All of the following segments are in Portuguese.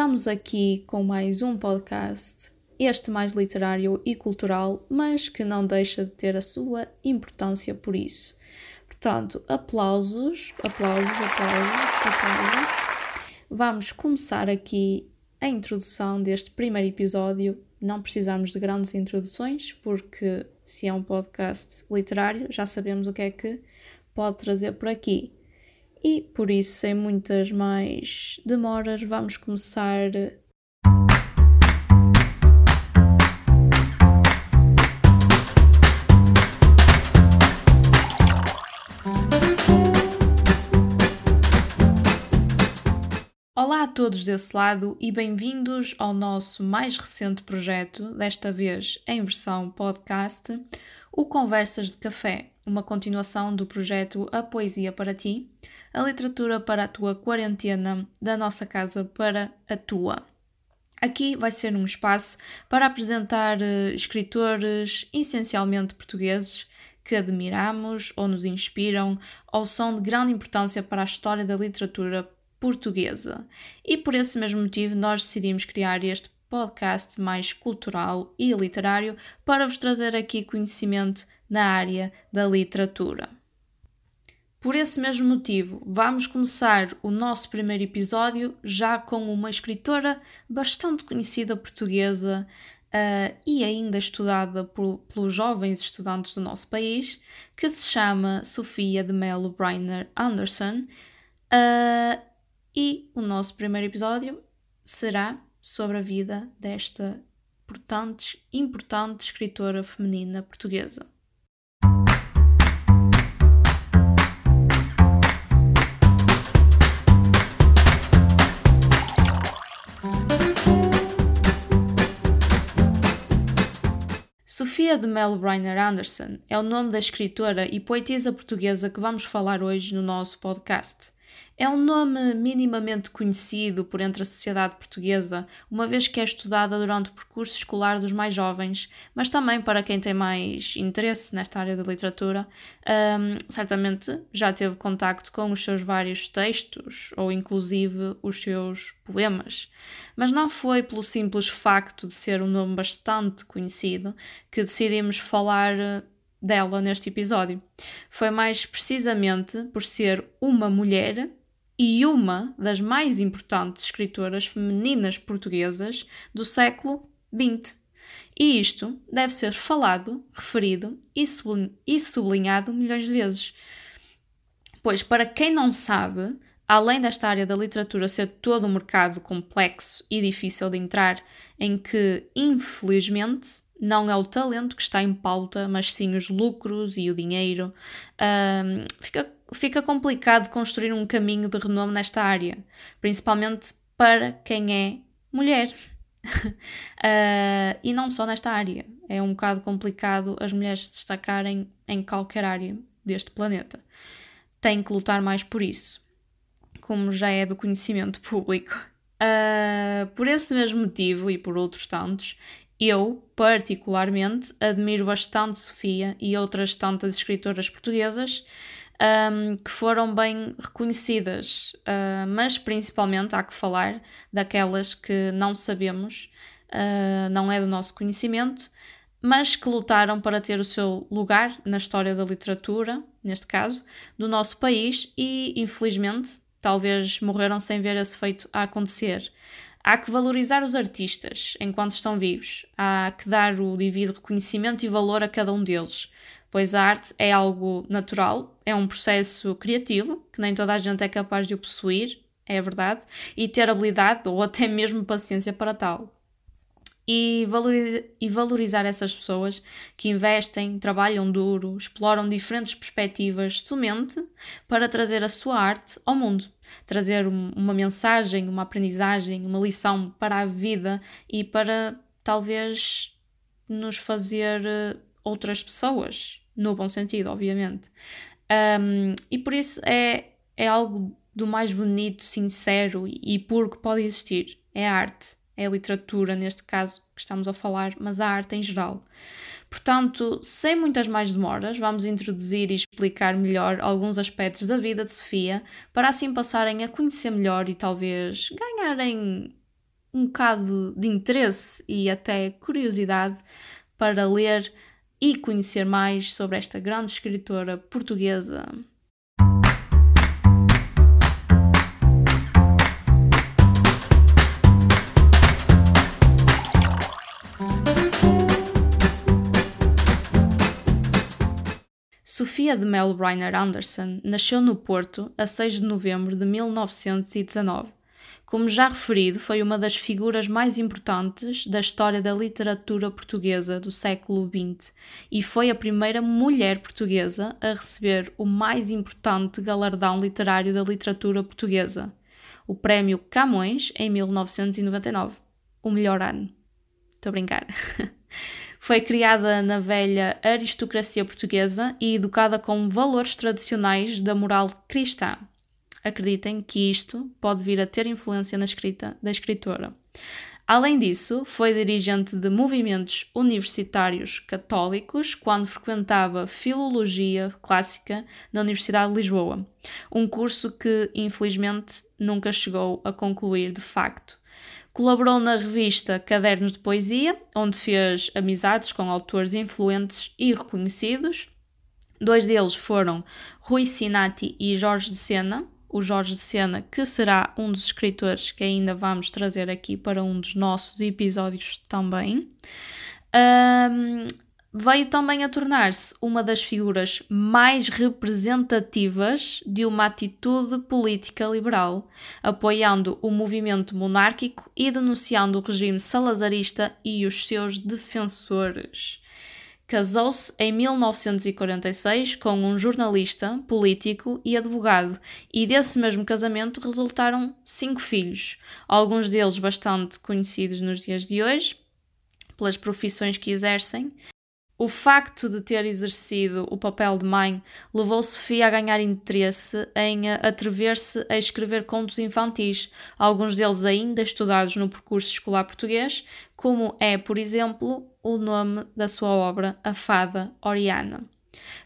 Estamos aqui com mais um podcast, este mais literário e cultural, mas que não deixa de ter a sua importância por isso. Portanto, aplausos, aplausos, aplausos, aplausos. Vamos começar aqui a introdução deste primeiro episódio. Não precisamos de grandes introduções, porque se é um podcast literário, já sabemos o que é que pode trazer por aqui. E por isso, sem muitas mais demoras, vamos começar. Olá a todos desse lado e bem-vindos ao nosso mais recente projeto, desta vez em versão podcast, o Conversas de Café, uma continuação do projeto A Poesia para Ti, a literatura para a tua quarentena, da nossa casa para a tua. Aqui vai ser um espaço para apresentar uh, escritores essencialmente portugueses que admiramos ou nos inspiram ou são de grande importância para a história da literatura portuguesa. E por esse mesmo motivo nós decidimos criar este podcast mais cultural e literário para vos trazer aqui conhecimento na área da literatura. Por esse mesmo motivo, vamos começar o nosso primeiro episódio já com uma escritora bastante conhecida portuguesa uh, e ainda estudada por, pelos jovens estudantes do nosso país, que se chama Sofia de Melo Breiner Anderson. Uh, e o nosso primeiro episódio será sobre a vida desta importante, importante escritora feminina portuguesa. Sofia de Mel Briner Anderson é o nome da escritora e poetisa portuguesa que vamos falar hoje no nosso podcast. É um nome minimamente conhecido por entre a sociedade portuguesa, uma vez que é estudada durante o percurso escolar dos mais jovens, mas também para quem tem mais interesse nesta área da literatura, um, certamente já teve contacto com os seus vários textos ou inclusive os seus poemas. Mas não foi pelo simples facto de ser um nome bastante conhecido que decidimos falar dela neste episódio. Foi mais precisamente por ser uma mulher e uma das mais importantes escritoras femininas portuguesas do século XX. E isto deve ser falado, referido e sublinhado milhões de vezes. Pois, para quem não sabe, além desta área da literatura ser todo um mercado complexo e difícil de entrar, em que, infelizmente, não é o talento que está em pauta, mas sim os lucros e o dinheiro. Um, fica, fica complicado construir um caminho de renome nesta área, principalmente para quem é mulher. uh, e não só nesta área. É um bocado complicado as mulheres se destacarem em qualquer área deste planeta. Têm que lutar mais por isso, como já é do conhecimento público. Uh, por esse mesmo motivo e por outros tantos, eu, particularmente, admiro bastante Sofia e outras tantas escritoras portuguesas um, que foram bem reconhecidas, uh, mas principalmente há que falar daquelas que não sabemos, uh, não é do nosso conhecimento, mas que lutaram para ter o seu lugar na história da literatura, neste caso, do nosso país e, infelizmente, talvez morreram sem ver esse feito a acontecer. Há que valorizar os artistas enquanto estão vivos, há que dar o devido reconhecimento e valor a cada um deles, pois a arte é algo natural, é um processo criativo que nem toda a gente é capaz de o possuir, é verdade, e ter habilidade ou até mesmo paciência para tal e, valoriza, e valorizar essas pessoas que investem, trabalham duro, exploram diferentes perspectivas somente para trazer a sua arte ao mundo, trazer uma mensagem, uma aprendizagem, uma lição para a vida e para talvez nos fazer eh, outras pessoas, no bom sentido, obviamente. Um, e por isso é, é algo do mais bonito, sincero e puro que pode existir. É arte é a literatura, neste caso que estamos a falar, mas a arte em geral. Portanto, sem muitas mais demoras, vamos introduzir e explicar melhor alguns aspectos da vida de Sofia, para assim passarem a conhecer melhor e talvez ganharem um bocado de interesse e até curiosidade para ler e conhecer mais sobre esta grande escritora portuguesa. Sofia de Mel Reiner Anderson nasceu no Porto a 6 de novembro de 1919 como já referido, foi uma das figuras mais importantes da história da literatura portuguesa do século XX e foi a primeira mulher portuguesa a receber o mais importante galardão literário da literatura portuguesa, o Prémio Camões, em 1999. O melhor ano. Estou a brincar. Foi criada na velha aristocracia portuguesa e educada com valores tradicionais da moral cristã acreditem que isto pode vir a ter influência na escrita da escritora. Além disso, foi dirigente de movimentos universitários católicos quando frequentava Filologia Clássica na Universidade de Lisboa, um curso que infelizmente nunca chegou a concluir de facto. Colaborou na revista Cadernos de Poesia, onde fez amizades com autores influentes e reconhecidos. Dois deles foram Rui Sinati e Jorge de Sena, o Jorge Sena, que será um dos escritores que ainda vamos trazer aqui para um dos nossos episódios também. Um, veio também a tornar-se uma das figuras mais representativas de uma atitude política liberal, apoiando o movimento monárquico e denunciando o regime salazarista e os seus defensores. Casou-se em 1946 com um jornalista, político e advogado, e desse mesmo casamento resultaram cinco filhos, alguns deles bastante conhecidos nos dias de hoje, pelas profissões que exercem, o facto de ter exercido o papel de mãe levou Sofia a ganhar interesse em atrever-se a escrever contos infantis, alguns deles ainda estudados no percurso escolar português, como é, por exemplo, o nome da sua obra A Fada Oriana.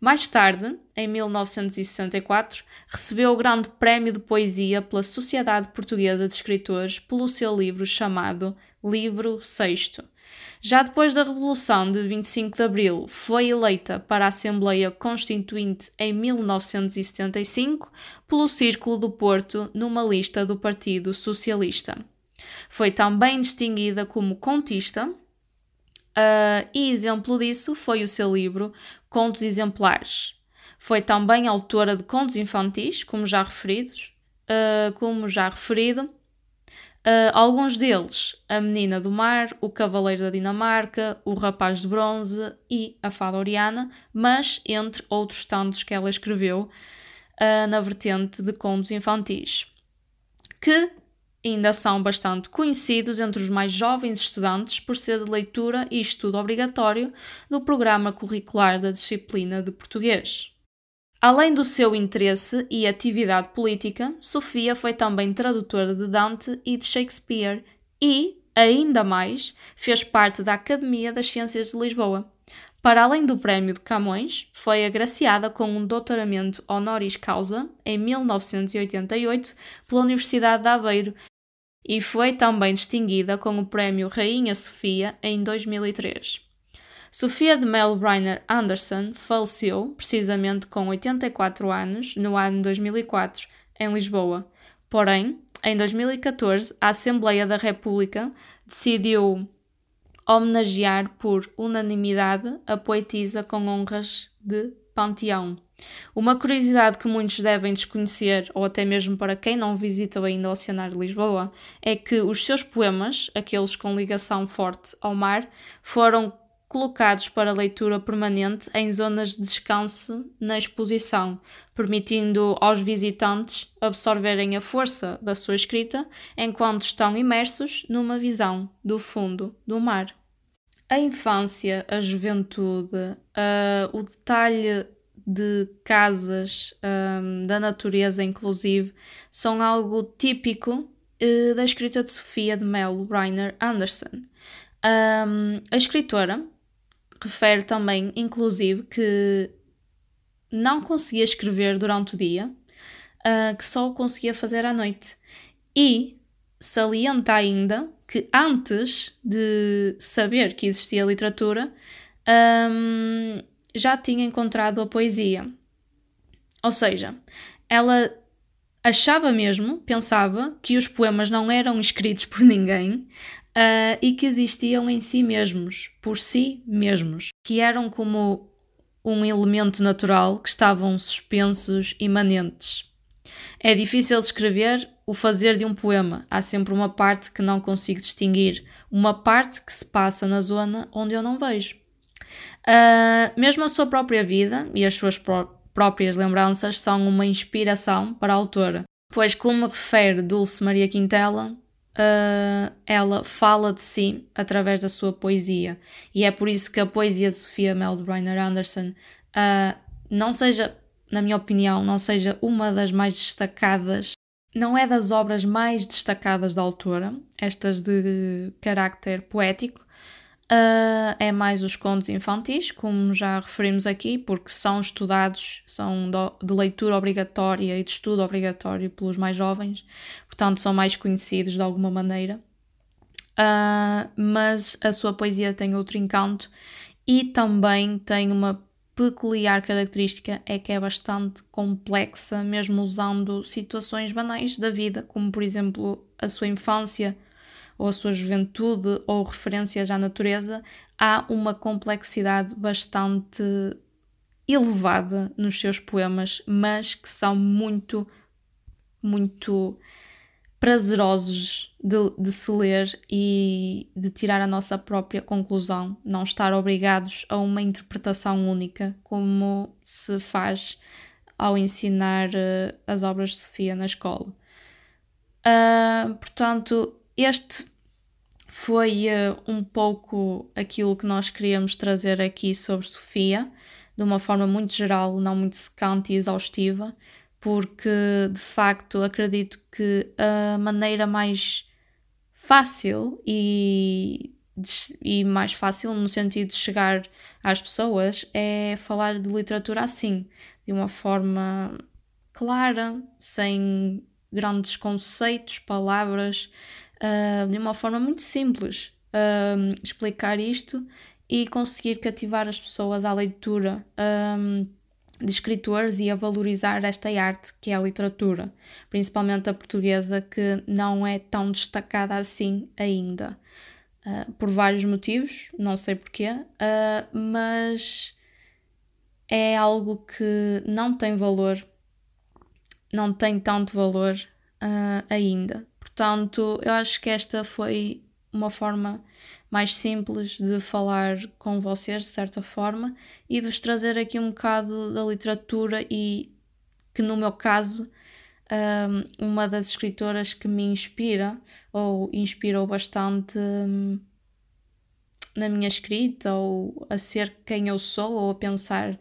Mais tarde, em 1964, recebeu o Grande Prémio de Poesia pela Sociedade Portuguesa de Escritores pelo seu livro chamado Livro Sexto já depois da Revolução de 25 de Abril, foi eleita para a Assembleia Constituinte em 1975 pelo Círculo do Porto numa lista do Partido Socialista. Foi também distinguida como contista, uh, e exemplo disso foi o seu livro Contos Exemplares. Foi também autora de contos infantis, como já referidos, uh, como já referido, Uh, alguns deles, A Menina do Mar, O Cavaleiro da Dinamarca, O Rapaz de Bronze e A Fada Oriana, mas entre outros tantos que ela escreveu uh, na vertente de contos infantis, que ainda são bastante conhecidos entre os mais jovens estudantes por ser de leitura e estudo obrigatório do programa curricular da disciplina de português. Além do seu interesse e atividade política, Sofia foi também tradutora de Dante e de Shakespeare e, ainda mais, fez parte da Academia das Ciências de Lisboa. Para além do Prémio de Camões, foi agraciada com um doutoramento honoris causa em 1988 pela Universidade de Aveiro e foi também distinguida com o Prémio Rainha Sofia em 2003. Sofia de Mel Reiner Anderson faleceu, precisamente com 84 anos, no ano 2004, em Lisboa. Porém, em 2014, a Assembleia da República decidiu homenagear por unanimidade a poetisa com honras de Panteão. Uma curiosidade que muitos devem desconhecer, ou até mesmo para quem não visitou ainda o Oceanário de Lisboa, é que os seus poemas, aqueles com ligação forte ao mar, foram colocados para leitura permanente em zonas de descanso na exposição, permitindo aos visitantes absorverem a força da sua escrita enquanto estão imersos numa visão do fundo do mar. A infância, a juventude, uh, o detalhe de casas um, da natureza, inclusive, são algo típico uh, da escrita de Sofia de Mel Reiner Anderson. Um, a escritora refere também, inclusive, que não conseguia escrever durante o dia, uh, que só conseguia fazer à noite. E salienta ainda que antes de saber que existia literatura, um, já tinha encontrado a poesia. Ou seja, ela achava mesmo, pensava, que os poemas não eram escritos por ninguém uh, e que existiam em si mesmos, por si mesmos, que eram como um elemento natural que estavam suspensos, imanentes. É difícil escrever o fazer de um poema. Há sempre uma parte que não consigo distinguir, uma parte que se passa na zona onde eu não vejo. Uh, mesmo a sua própria vida e as suas pró próprias lembranças são uma inspiração para a autora, pois, como refere Dulce Maria Quintela, uh, ela fala de si através da sua poesia, e é por isso que a poesia de Sofia Mel de Briner Anderson uh, não seja na minha opinião, não seja uma das mais destacadas, não é das obras mais destacadas da autora, estas de carácter poético, uh, é mais os contos infantis, como já referimos aqui, porque são estudados, são de leitura obrigatória e de estudo obrigatório pelos mais jovens, portanto são mais conhecidos de alguma maneira. Uh, mas a sua poesia tem outro encanto e também tem uma peculiar característica é que é bastante complexa, mesmo usando situações banais da vida, como por exemplo a sua infância ou a sua juventude ou referências à natureza, há uma complexidade bastante elevada nos seus poemas, mas que são muito, muito prazerosos de, de, se ler e de tirar a nossa própria conclusão, não estar obrigados a uma interpretação única, como se faz ao ensinar uh, as obras de Sofia na escola. Uh, portanto, este foi uh, um pouco aquilo que nós queríamos trazer aqui sobre Sofia, de uma forma muito geral, não muito secante e exaustiva porque de facto acredito que a maneira mais fácil e, e mais fácil no sentido de chegar às pessoas é falar de literatura assim, de uma forma clara, sem grandes conceitos, palavras, uh, de uma forma muito simples. Uh, explicar isto e conseguir cativar as pessoas à leitura. Um, de escritores e a valorizar esta arte que é a literatura, principalmente a portuguesa, que não é tão destacada assim ainda. Uh, por vários motivos, não sei porquê, uh, mas é algo que não tem valor, não tem tanto valor uh, ainda. Portanto, eu acho que esta foi uma forma mais simples de falar com vocês, de certa forma, e de vos trazer aqui um bocado da literatura e que, no meu caso, um, uma das escritoras que me inspira ou inspirou bastante um, na minha escrita ou a ser quem eu sou ou a pensar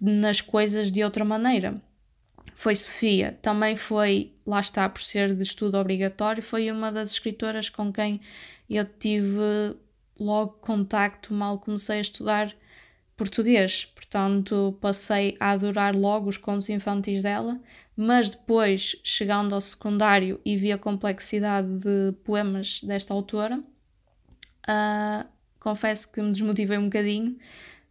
nas coisas de outra maneira. Foi Sofia, também foi, lá está, por ser de estudo obrigatório, foi uma das escritoras com quem eu tive logo contacto mal comecei a estudar português, portanto passei a adorar logo os contos infantis dela, mas depois, chegando ao secundário e vi a complexidade de poemas desta autora, uh, confesso que me desmotivei um bocadinho,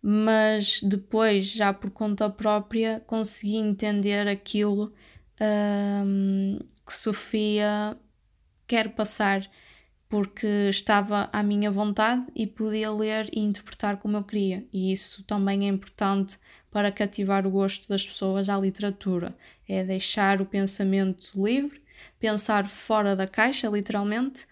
mas depois, já por conta própria, consegui entender aquilo um, que Sofia quer passar, porque estava à minha vontade e podia ler e interpretar como eu queria, e isso também é importante para cativar o gosto das pessoas à literatura. É deixar o pensamento livre, pensar fora da caixa, literalmente,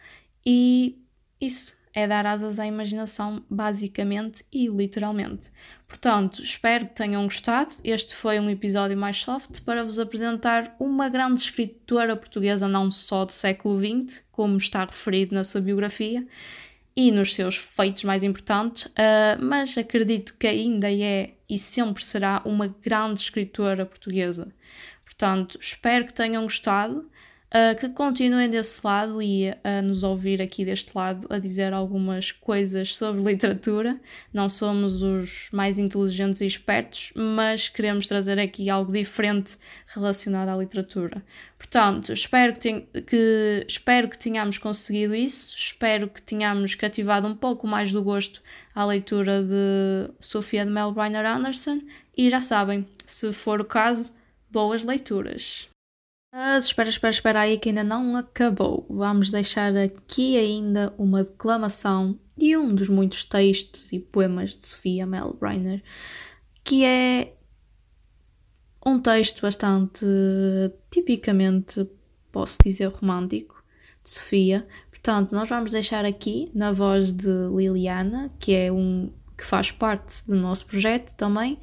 e isso é dar asas à imaginação, basicamente e literalmente. Portanto, espero que tenham gostado. Este foi um episódio mais soft para vos apresentar uma grande escritora portuguesa, não só do século XX, como está referido na sua biografia e nos seus feitos mais importantes, uh, mas acredito que ainda é e sempre será uma grande escritora portuguesa. Portanto, espero que tenham gostado. Uh, que continuem desse lado e a nos ouvir aqui deste lado a dizer algumas coisas sobre literatura. Não somos os mais inteligentes e espertos, mas queremos trazer aqui algo diferente relacionado à literatura. Portanto, espero que, que, espero que tenhamos conseguido isso, espero que tenhamos cativado um pouco mais do gosto à leitura de Sofia de Mel Briner Anderson e já sabem, se for o caso, boas leituras. Mas espera, espera, espera aí que ainda não acabou. Vamos deixar aqui ainda uma declamação de um dos muitos textos e poemas de Sofia Mel Briner, que é um texto bastante tipicamente, posso dizer, romântico de Sofia. Portanto, nós vamos deixar aqui na voz de Liliana, que é um que faz parte do nosso projeto também,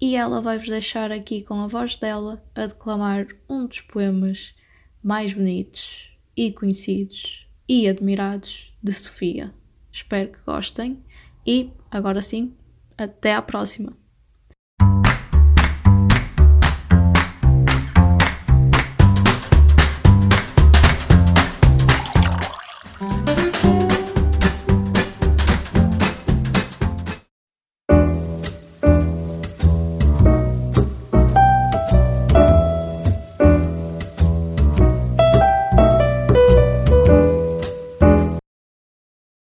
e ela vai-vos deixar aqui com a voz dela a declamar um dos poemas mais bonitos e conhecidos e admirados de Sofia. Espero que gostem e agora sim, até à próxima!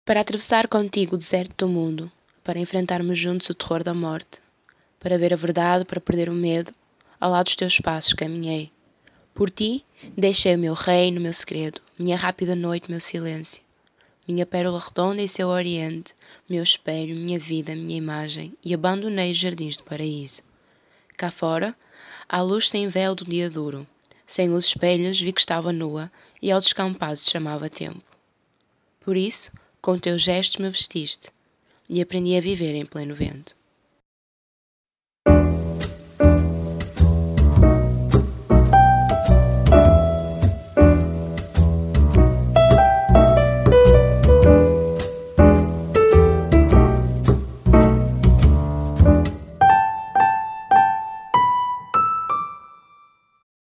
Para atravessar contigo o deserto do mundo, para enfrentarmos juntos o terror da morte, para ver a verdade, para perder o medo, ao lado dos teus passos caminhei. Por ti, deixei o meu reino, meu segredo, minha rápida noite, meu silêncio, minha pérola redonda e seu oriente, meu espelho, minha vida, minha imagem, e abandonei os jardins do paraíso. Cá fora, à luz sem véu do dia duro, sem os espelhos vi que estava nua e ao descampado se chamava tempo. Por isso, com teus gestos me vestiste, e aprendi a viver em pleno vento.